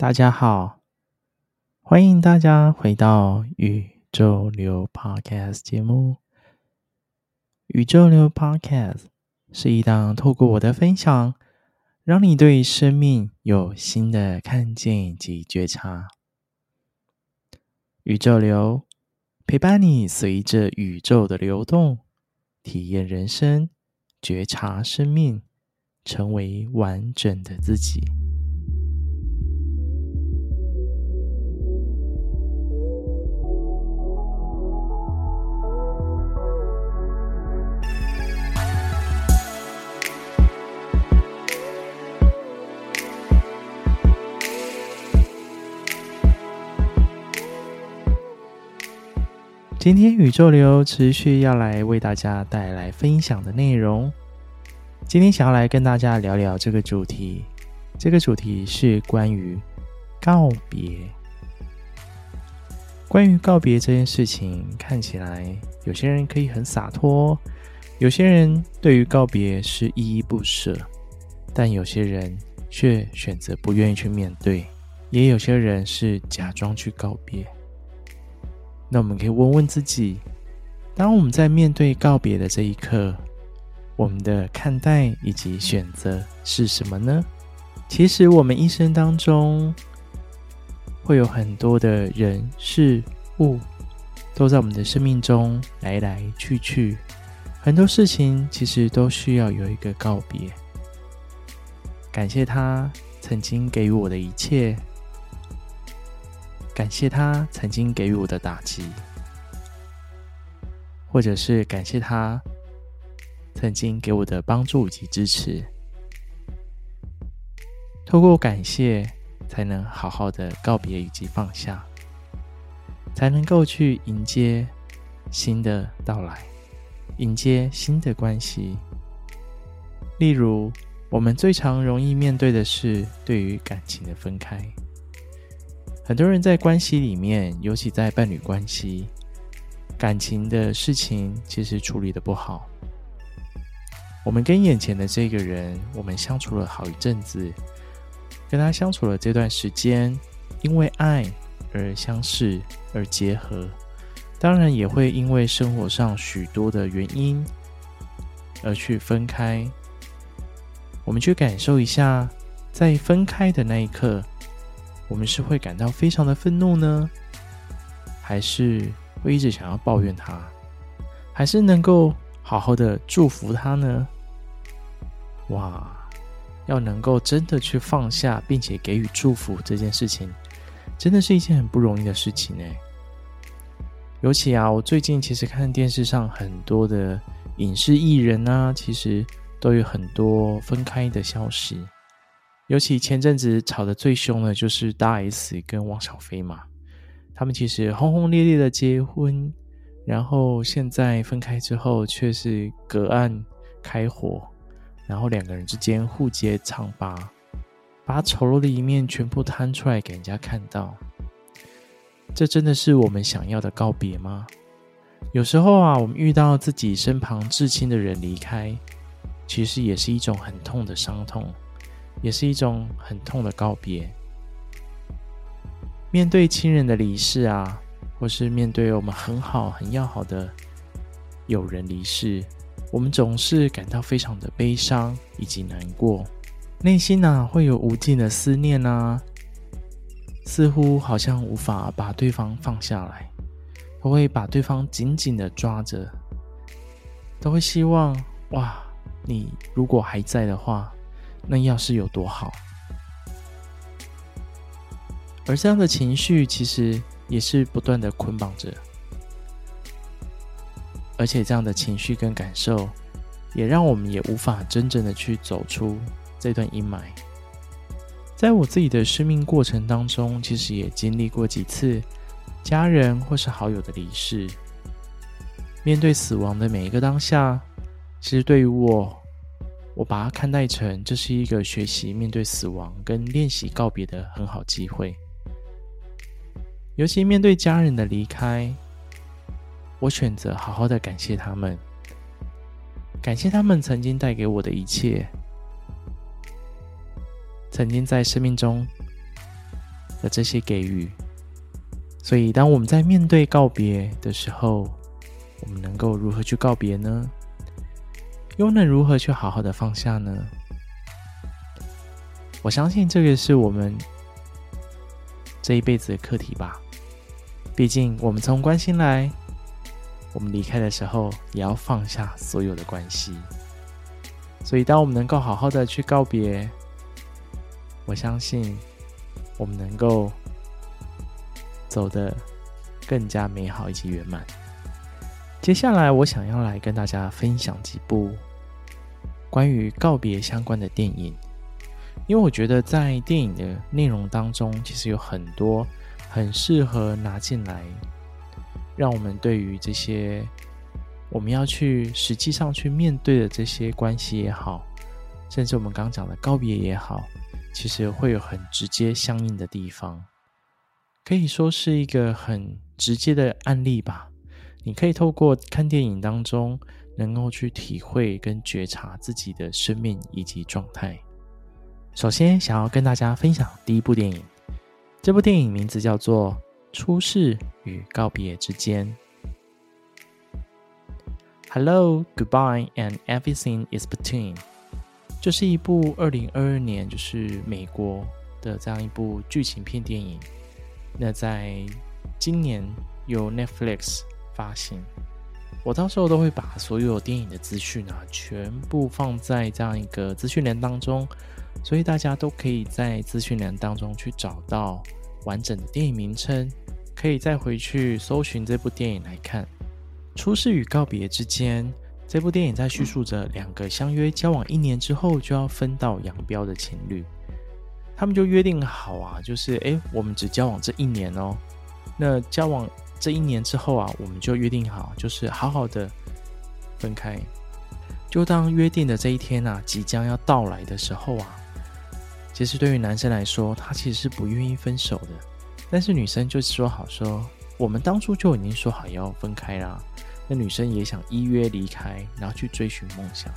大家好，欢迎大家回到宇宙流 Podcast 节目。宇宙流 Podcast 是一档透过我的分享，让你对生命有新的看见及觉察。宇宙流陪伴你，随着宇宙的流动，体验人生，觉察生命，成为完整的自己。今天宇宙流持续要来为大家带来分享的内容。今天想要来跟大家聊聊这个主题，这个主题是关于告别。关于告别这件事情，看起来有些人可以很洒脱，有些人对于告别是依依不舍，但有些人却选择不愿意去面对，也有些人是假装去告别。那我们可以问问自己：当我们在面对告别的这一刻，我们的看待以及选择是什么呢？其实，我们一生当中会有很多的人事物都在我们的生命中来来去去，很多事情其实都需要有一个告别。感谢他曾经给予我的一切。感谢他曾经给予我的打击，或者是感谢他曾经给我的帮助以及支持。透过感谢，才能好好的告别以及放下，才能够去迎接新的到来，迎接新的关系。例如，我们最常容易面对的是对于感情的分开。很多人在关系里面，尤其在伴侣关系、感情的事情，其实处理得不好。我们跟眼前的这个人，我们相处了好一阵子，跟他相处了这段时间，因为爱而相识而结合，当然也会因为生活上许多的原因而去分开。我们去感受一下，在分开的那一刻。我们是会感到非常的愤怒呢，还是会一直想要抱怨他，还是能够好好的祝福他呢？哇，要能够真的去放下，并且给予祝福这件事情，真的是一件很不容易的事情呢。尤其啊，我最近其实看电视上很多的影视艺人啊，其实都有很多分开的消息。尤其前阵子吵得最凶的，就是大 S 跟汪小菲嘛。他们其实轰轰烈烈的结婚，然后现在分开之后，却是隔岸开火，然后两个人之间互揭疮疤，把丑陋的一面全部摊出来给人家看到。这真的是我们想要的告别吗？有时候啊，我们遇到自己身旁至亲的人离开，其实也是一种很痛的伤痛。也是一种很痛的告别。面对亲人的离世啊，或是面对我们很好、很要好的友人离世，我们总是感到非常的悲伤以及难过，内心啊会有无尽的思念啊，似乎好像无法把对方放下来，都会把对方紧紧的抓着，都会希望哇，你如果还在的话。那要是有多好？而这样的情绪其实也是不断的捆绑着，而且这样的情绪跟感受，也让我们也无法真正的去走出这段阴霾。在我自己的生命过程当中，其实也经历过几次家人或是好友的离世。面对死亡的每一个当下，其实对于我。我把它看待成这是一个学习面对死亡跟练习告别的很好机会。尤其面对家人的离开，我选择好好的感谢他们，感谢他们曾经带给我的一切，曾经在生命中的这些给予。所以，当我们在面对告别的时候，我们能够如何去告别呢？又能如何去好好的放下呢？我相信这个是我们这一辈子的课题吧。毕竟，我们从关心来，我们离开的时候，也要放下所有的关系。所以，当我们能够好好的去告别，我相信我们能够走得更加美好以及圆满。接下来，我想要来跟大家分享几部关于告别相关的电影，因为我觉得在电影的内容当中，其实有很多很适合拿进来，让我们对于这些我们要去实际上去面对的这些关系也好，甚至我们刚讲的告别也好，其实会有很直接相应的地方，可以说是一个很直接的案例吧。你可以透过看电影当中，能够去体会跟觉察自己的生命以及状态。首先，想要跟大家分享第一部电影，这部电影名字叫做《出世与告别之间》。Hello, goodbye, and everything is between。这是一部二零二二年，就是美国的这样一部剧情片电影。那在今年由 Netflix。发行，我到时候都会把所有电影的资讯啊，全部放在这样一个资讯栏当中，所以大家都可以在资讯栏当中去找到完整的电影名称，可以再回去搜寻这部电影来看。出事与告别之间，这部电影在叙述着两个相约交往一年之后就要分道扬镳的情侣，他们就约定好啊，就是诶，我们只交往这一年哦，那交往。这一年之后啊，我们就约定好，就是好好的分开。就当约定的这一天啊，即将要到来的时候啊，其实对于男生来说，他其实是不愿意分手的。但是女生就说好说，我们当初就已经说好要分开啦。那女生也想依约离开，然后去追寻梦想。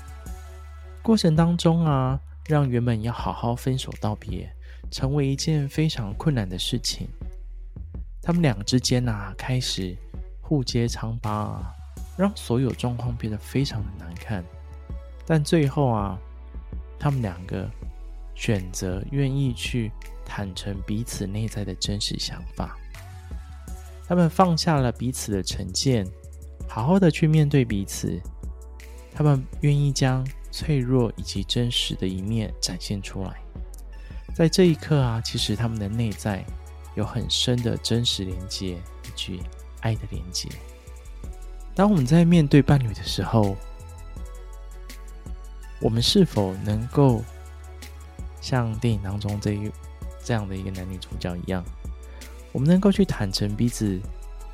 过程当中啊，让原本要好好分手道别，成为一件非常困难的事情。他们俩之间啊，开始互揭疮疤啊，让所有状况变得非常的难看。但最后啊，他们两个选择愿意去坦诚彼此内在的真实想法。他们放下了彼此的成见，好好的去面对彼此。他们愿意将脆弱以及真实的一面展现出来。在这一刻啊，其实他们的内在。有很深的真实连接以及爱的连接。当我们在面对伴侣的时候，我们是否能够像电影当中这一这样的一个男女主角一样，我们能够去坦诚彼此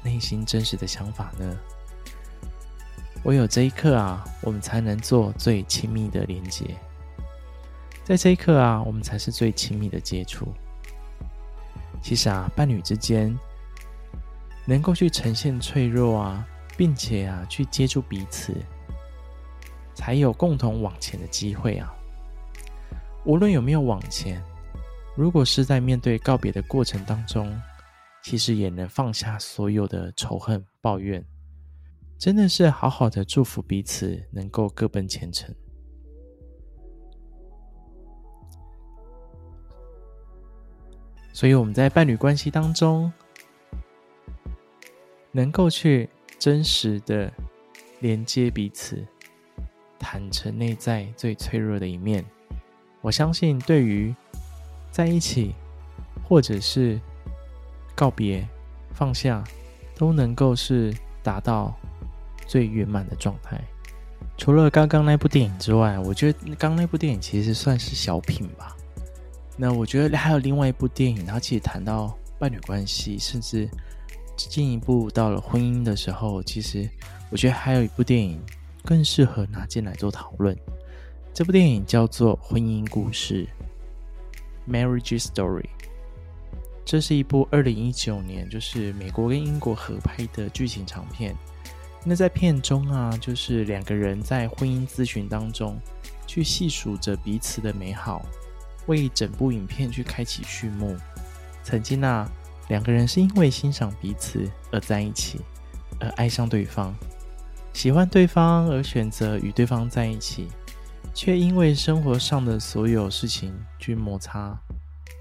内心真实的想法呢？唯有这一刻啊，我们才能做最亲密的连接。在这一刻啊，我们才是最亲密的接触。其实啊，伴侣之间能够去呈现脆弱啊，并且啊去接触彼此，才有共同往前的机会啊。无论有没有往前，如果是在面对告别的过程当中，其实也能放下所有的仇恨、抱怨，真的是好好的祝福彼此，能够各奔前程。所以我们在伴侣关系当中，能够去真实的连接彼此，坦诚内在最脆弱的一面。我相信，对于在一起或者是告别、放下，都能够是达到最圆满的状态。除了刚刚那部电影之外，我觉得刚刚那部电影其实算是小品吧。那我觉得还有另外一部电影，它其实谈到伴侣关系，甚至进一步到了婚姻的时候，其实我觉得还有一部电影更适合拿进来做讨论。这部电影叫做《婚姻故事》（Marriage Story）。这是一部二零一九年，就是美国跟英国合拍的剧情长片。那在片中啊，就是两个人在婚姻咨询当中，去细数着彼此的美好。为整部影片去开启序幕，曾经啊，两个人是因为欣赏彼此而在一起，而爱上对方，喜欢对方而选择与对方在一起，却因为生活上的所有事情去摩擦，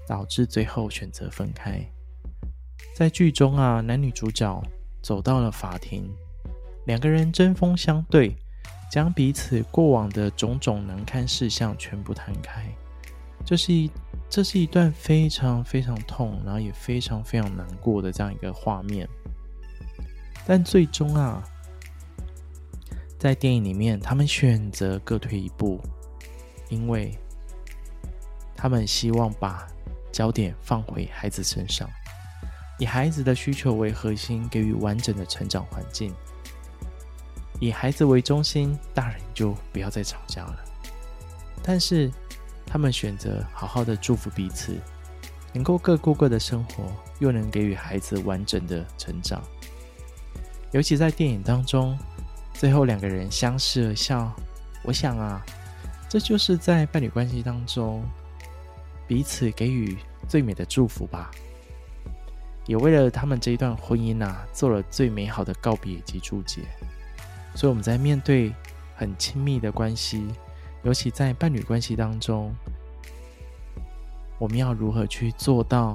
导致最后选择分开。在剧中啊，男女主角走到了法庭，两个人针锋相对，将彼此过往的种种难堪事项全部摊开。这是一，这是一段非常非常痛，然后也非常非常难过的这样一个画面。但最终啊，在电影里面，他们选择各退一步，因为他们希望把焦点放回孩子身上。以孩子的需求为核心，给予完整的成长环境。以孩子为中心，大人就不要再吵架了。但是，他们选择好好的祝福彼此，能够各过各的生活，又能给予孩子完整的成长。尤其在电影当中，最后两个人相视而笑，我想啊，这就是在伴侣关系当中彼此给予最美的祝福吧。也为了他们这一段婚姻啊，做了最美好的告别及注解。所以我们在面对很亲密的关系，尤其在伴侣关系当中，我们要如何去做到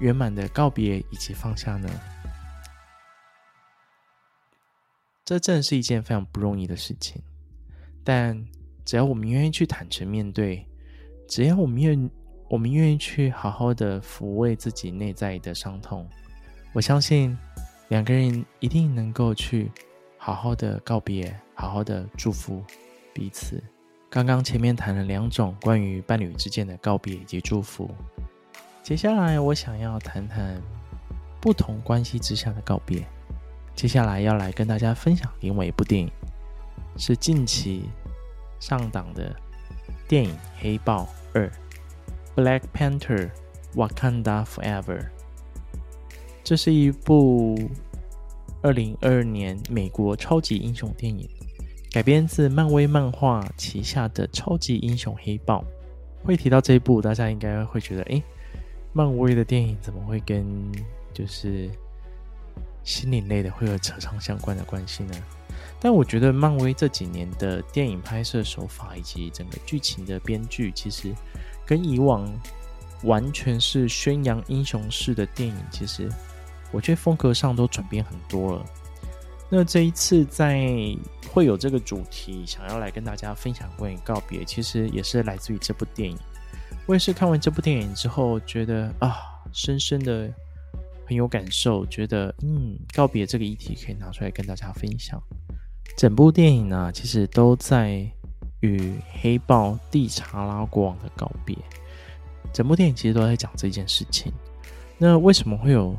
圆满的告别以及放下呢？这正是一件非常不容易的事情。但只要我们愿意去坦诚面对，只要我们愿。我们愿意去好好的抚慰自己内在的伤痛，我相信两个人一定能够去好好的告别，好好的祝福彼此。刚刚前面谈了两种关于伴侣之间的告别以及祝福，接下来我想要谈谈不同关系之下的告别。接下来要来跟大家分享另外一部电影，是近期上档的电影《黑豹二》。Black Panther: Wakanda Forever，这是一部二零二二年美国超级英雄电影，改编自漫威漫画旗下的超级英雄黑豹。会提到这一部，大家应该会觉得，诶，漫威的电影怎么会跟就是心灵类的会有扯上相关的关系呢？但我觉得漫威这几年的电影拍摄手法以及整个剧情的编剧，其实。跟以往完全是宣扬英雄式的电影，其实我觉得风格上都转变很多了。那这一次在会有这个主题，想要来跟大家分享关于告别，其实也是来自于这部电影。我也是看完这部电影之后，觉得啊，深深的很有感受，觉得嗯，告别这个议题可以拿出来跟大家分享。整部电影呢，其实都在。与黑豹蒂查拉国王的告别，整部电影其实都在讲这件事情。那为什么会有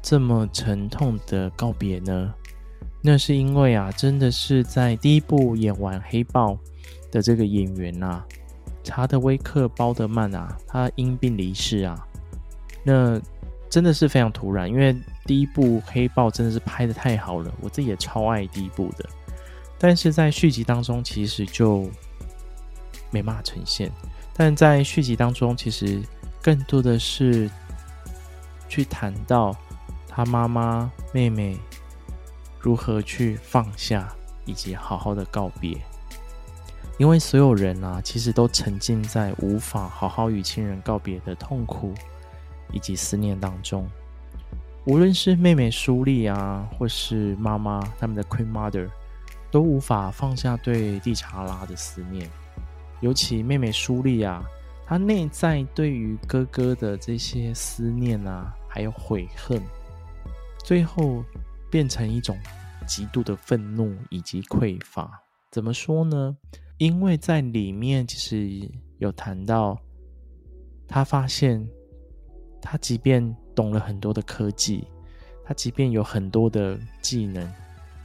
这么沉痛的告别呢？那是因为啊，真的是在第一部演完黑豹的这个演员啊，查德威克·鲍德曼啊，他因病离世啊。那真的是非常突然，因为第一部黑豹真的是拍的太好了，我自己也超爱第一部的。但是在续集当中，其实就没办法呈现。但在续集当中，其实更多的是去谈到他妈妈、妹妹如何去放下，以及好好的告别。因为所有人啊，其实都沉浸在无法好好与亲人告别的痛苦以及思念当中。无论是妹妹苏丽啊，或是妈妈他们的 Queen Mother。都无法放下对蒂查拉的思念，尤其妹妹苏丽啊，她内在对于哥哥的这些思念啊，还有悔恨，最后变成一种极度的愤怒以及匮乏。怎么说呢？因为在里面其实有谈到，他发现他即便懂了很多的科技，他即便有很多的技能。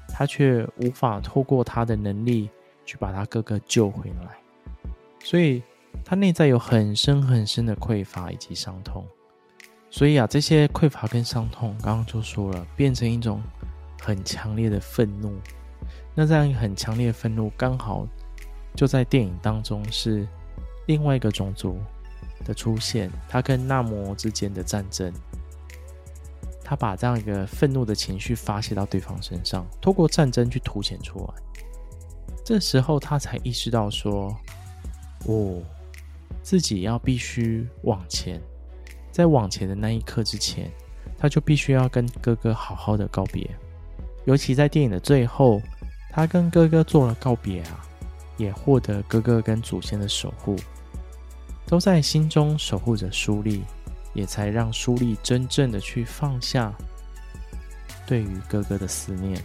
他却无法透过他的能力去把他哥哥救回来，所以他内在有很深很深的匮乏以及伤痛。所以啊，这些匮乏跟伤痛，刚刚就说了，变成一种很强烈的愤怒。那这样一个很强烈的愤怒，刚好就在电影当中是另外一个种族的出现，他跟纳摩之间的战争，他把这样一个愤怒的情绪发泄到对方身上，透过战争去凸显出来。这时候他才意识到说：“哦，自己要必须往前，在往前的那一刻之前，他就必须要跟哥哥好好的告别。尤其在电影的最后，他跟哥哥做了告别啊，也获得哥哥跟祖先的守护。”都在心中守护着苏丽，也才让苏丽真正的去放下对于哥哥的思念。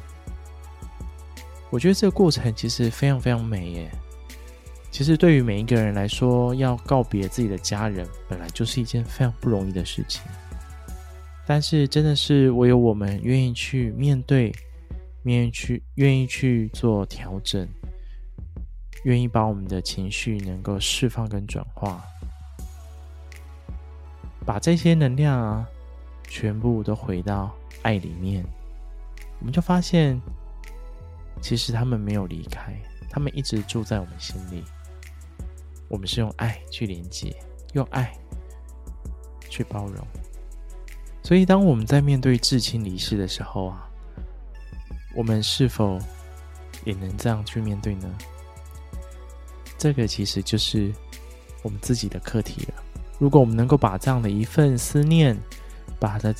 我觉得这个过程其实非常非常美耶。其实对于每一个人来说，要告别自己的家人，本来就是一件非常不容易的事情。但是真的是唯有我们愿意去面对，愿意去愿意去做调整。愿意把我们的情绪能够释放跟转化，把这些能量啊，全部都回到爱里面，我们就发现，其实他们没有离开，他们一直住在我们心里。我们是用爱去连接，用爱去包容。所以，当我们在面对至亲离世的时候啊，我们是否也能这样去面对呢？这个其实就是我们自己的课题了。如果我们能够把这样的一份思念，把它，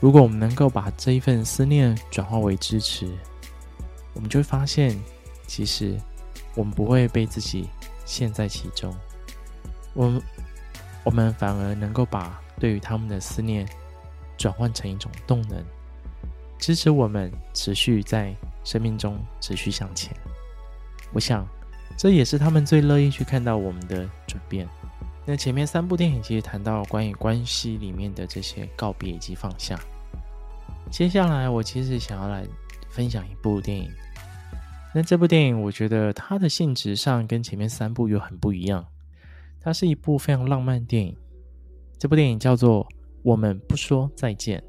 如果我们能够把这一份思念转化为支持，我们就会发现，其实我们不会被自己陷在其中。我们，我们反而能够把对于他们的思念转换成一种动能，支持我们持续在生命中持续向前。我想。这也是他们最乐意去看到我们的转变。那前面三部电影其实谈到关于关系里面的这些告别以及放下。接下来我其实想要来分享一部电影。那这部电影我觉得它的性质上跟前面三部又很不一样。它是一部非常浪漫电影。这部电影叫做《我们不说再见》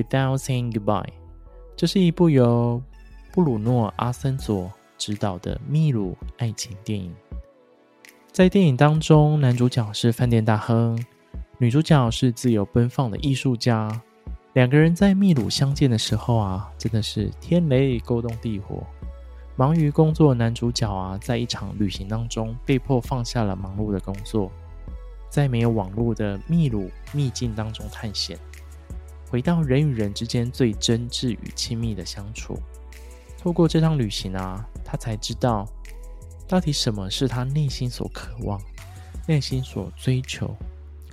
（Without Saying Goodbye）。这是一部由布鲁诺·阿森佐执导的秘鲁爱情电影，在电影当中，男主角是饭店大亨，女主角是自由奔放的艺术家。两个人在秘鲁相见的时候啊，真的是天雷勾动地火。忙于工作的男主角啊，在一场旅行当中被迫放下了忙碌的工作，在没有网络的秘鲁秘境当中探险，回到人与人之间最真挚与亲密的相处。透过这趟旅行啊，他才知道到底什么是他内心所渴望、内心所追求，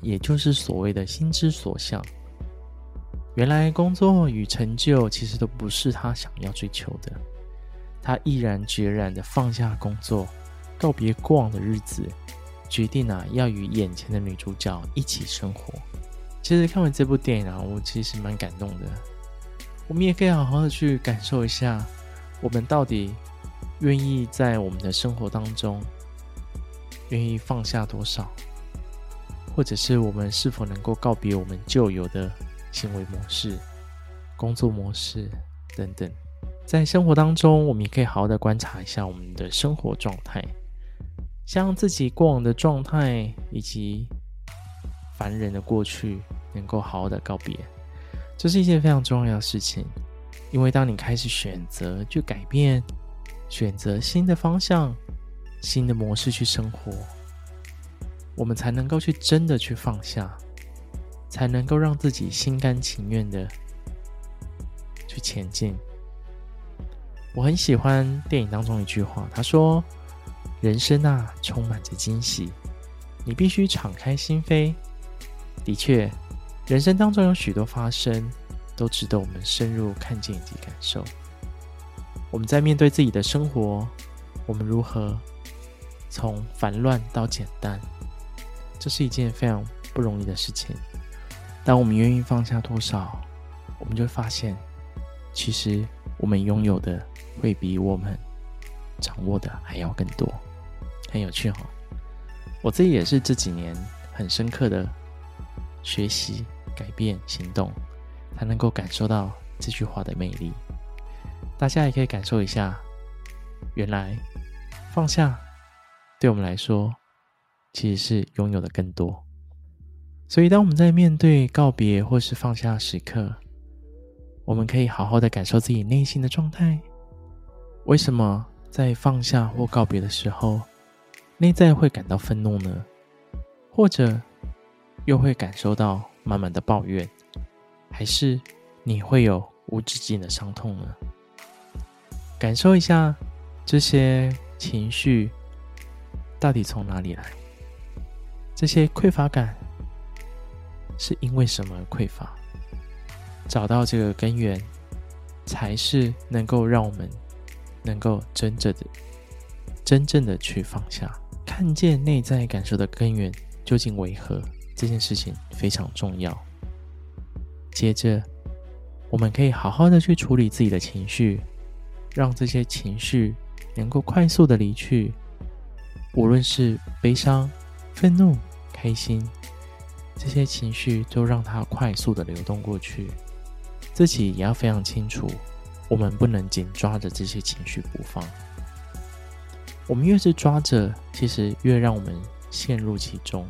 也就是所谓的心之所向。原来工作与成就其实都不是他想要追求的。他毅然决然的放下工作，告别过往的日子，决定啊要与眼前的女主角一起生活。其实看完这部电影啊，我其实蛮感动的。我们也可以好好的去感受一下。我们到底愿意在我们的生活当中，愿意放下多少，或者是我们是否能够告别我们旧有的行为模式、工作模式等等？在生活当中，我们也可以好好的观察一下我们的生活状态，将自己过往的状态以及烦人的过去，能够好好的告别，这是一件非常重要的事情。因为当你开始选择去改变，选择新的方向、新的模式去生活，我们才能够去真的去放下，才能够让自己心甘情愿的去前进。我很喜欢电影当中一句话，他说：“人生啊，充满着惊喜，你必须敞开心扉。”的确，人生当中有许多发生。都值得我们深入看见以及感受。我们在面对自己的生活，我们如何从烦乱到简单？这是一件非常不容易的事情。当我们愿意放下多少，我们就发现，其实我们拥有的会比我们掌握的还要更多。很有趣、哦！我自己也是这几年很深刻的学习、改变、行动。才能够感受到这句话的魅力。大家也可以感受一下，原来放下对我们来说其实是拥有的更多。所以，当我们在面对告别或是放下时刻，我们可以好好的感受自己内心的状态。为什么在放下或告别的时候，内在会感到愤怒呢？或者又会感受到满满的抱怨？还是你会有无止境的伤痛呢？感受一下这些情绪到底从哪里来？这些匮乏感是因为什么而匮乏？找到这个根源，才是能够让我们能够真正的、真正的去放下，看见内在感受的根源究竟为何。这件事情非常重要。接着，我们可以好好的去处理自己的情绪，让这些情绪能够快速的离去。无论是悲伤、愤怒、开心，这些情绪都让它快速的流动过去。自己也要非常清楚，我们不能紧抓着这些情绪不放。我们越是抓着，其实越让我们陷入其中。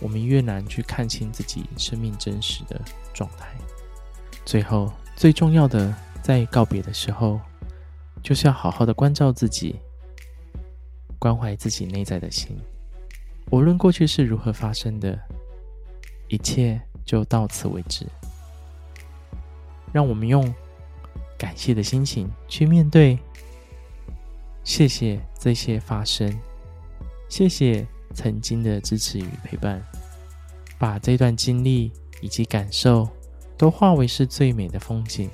我们越难去看清自己生命真实的状态。最后，最重要的，在告别的时候，就是要好好的关照自己，关怀自己内在的心。无论过去是如何发生的，一切就到此为止。让我们用感谢的心情去面对，谢谢这些发生，谢谢。曾经的支持与陪伴，把这段经历以及感受都化为是最美的风景，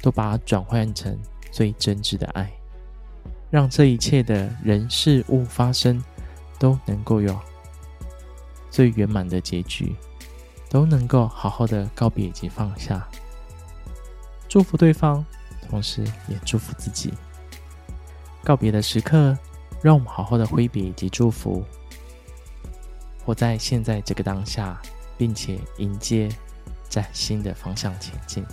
都把它转换成最真挚的爱，让这一切的人事物发生都能够有最圆满的结局，都能够好好的告别以及放下，祝福对方，同时也祝福自己。告别的时刻。让我们好好的挥别以及祝福，活在现在这个当下，并且迎接崭新的方向前进。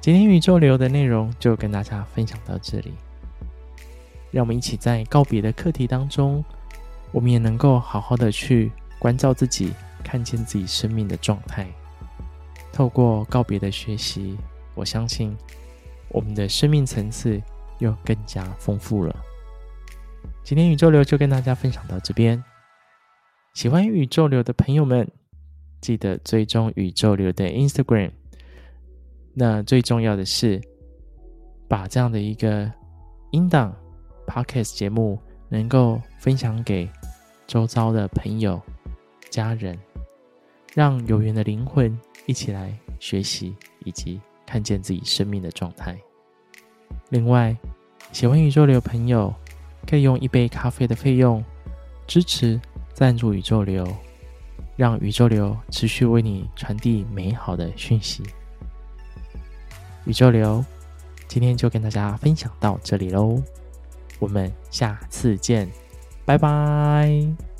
今天宇宙流的内容就跟大家分享到这里。让我们一起在告别的课题当中，我们也能够好好的去关照自己，看见自己生命的状态。透过告别的学习，我相信我们的生命层次又更加丰富了。今天宇宙流就跟大家分享到这边。喜欢宇宙流的朋友们，记得追踪宇宙流的 Instagram。那最重要的是，把这样的一个音档 Podcast 节目能够分享给周遭的朋友、家人，让有缘的灵魂一起来学习以及看见自己生命的状态。另外，喜欢宇宙流的朋友。可以用一杯咖啡的费用支持赞助宇宙流，让宇宙流持续为你传递美好的讯息。宇宙流今天就跟大家分享到这里喽，我们下次见，拜拜。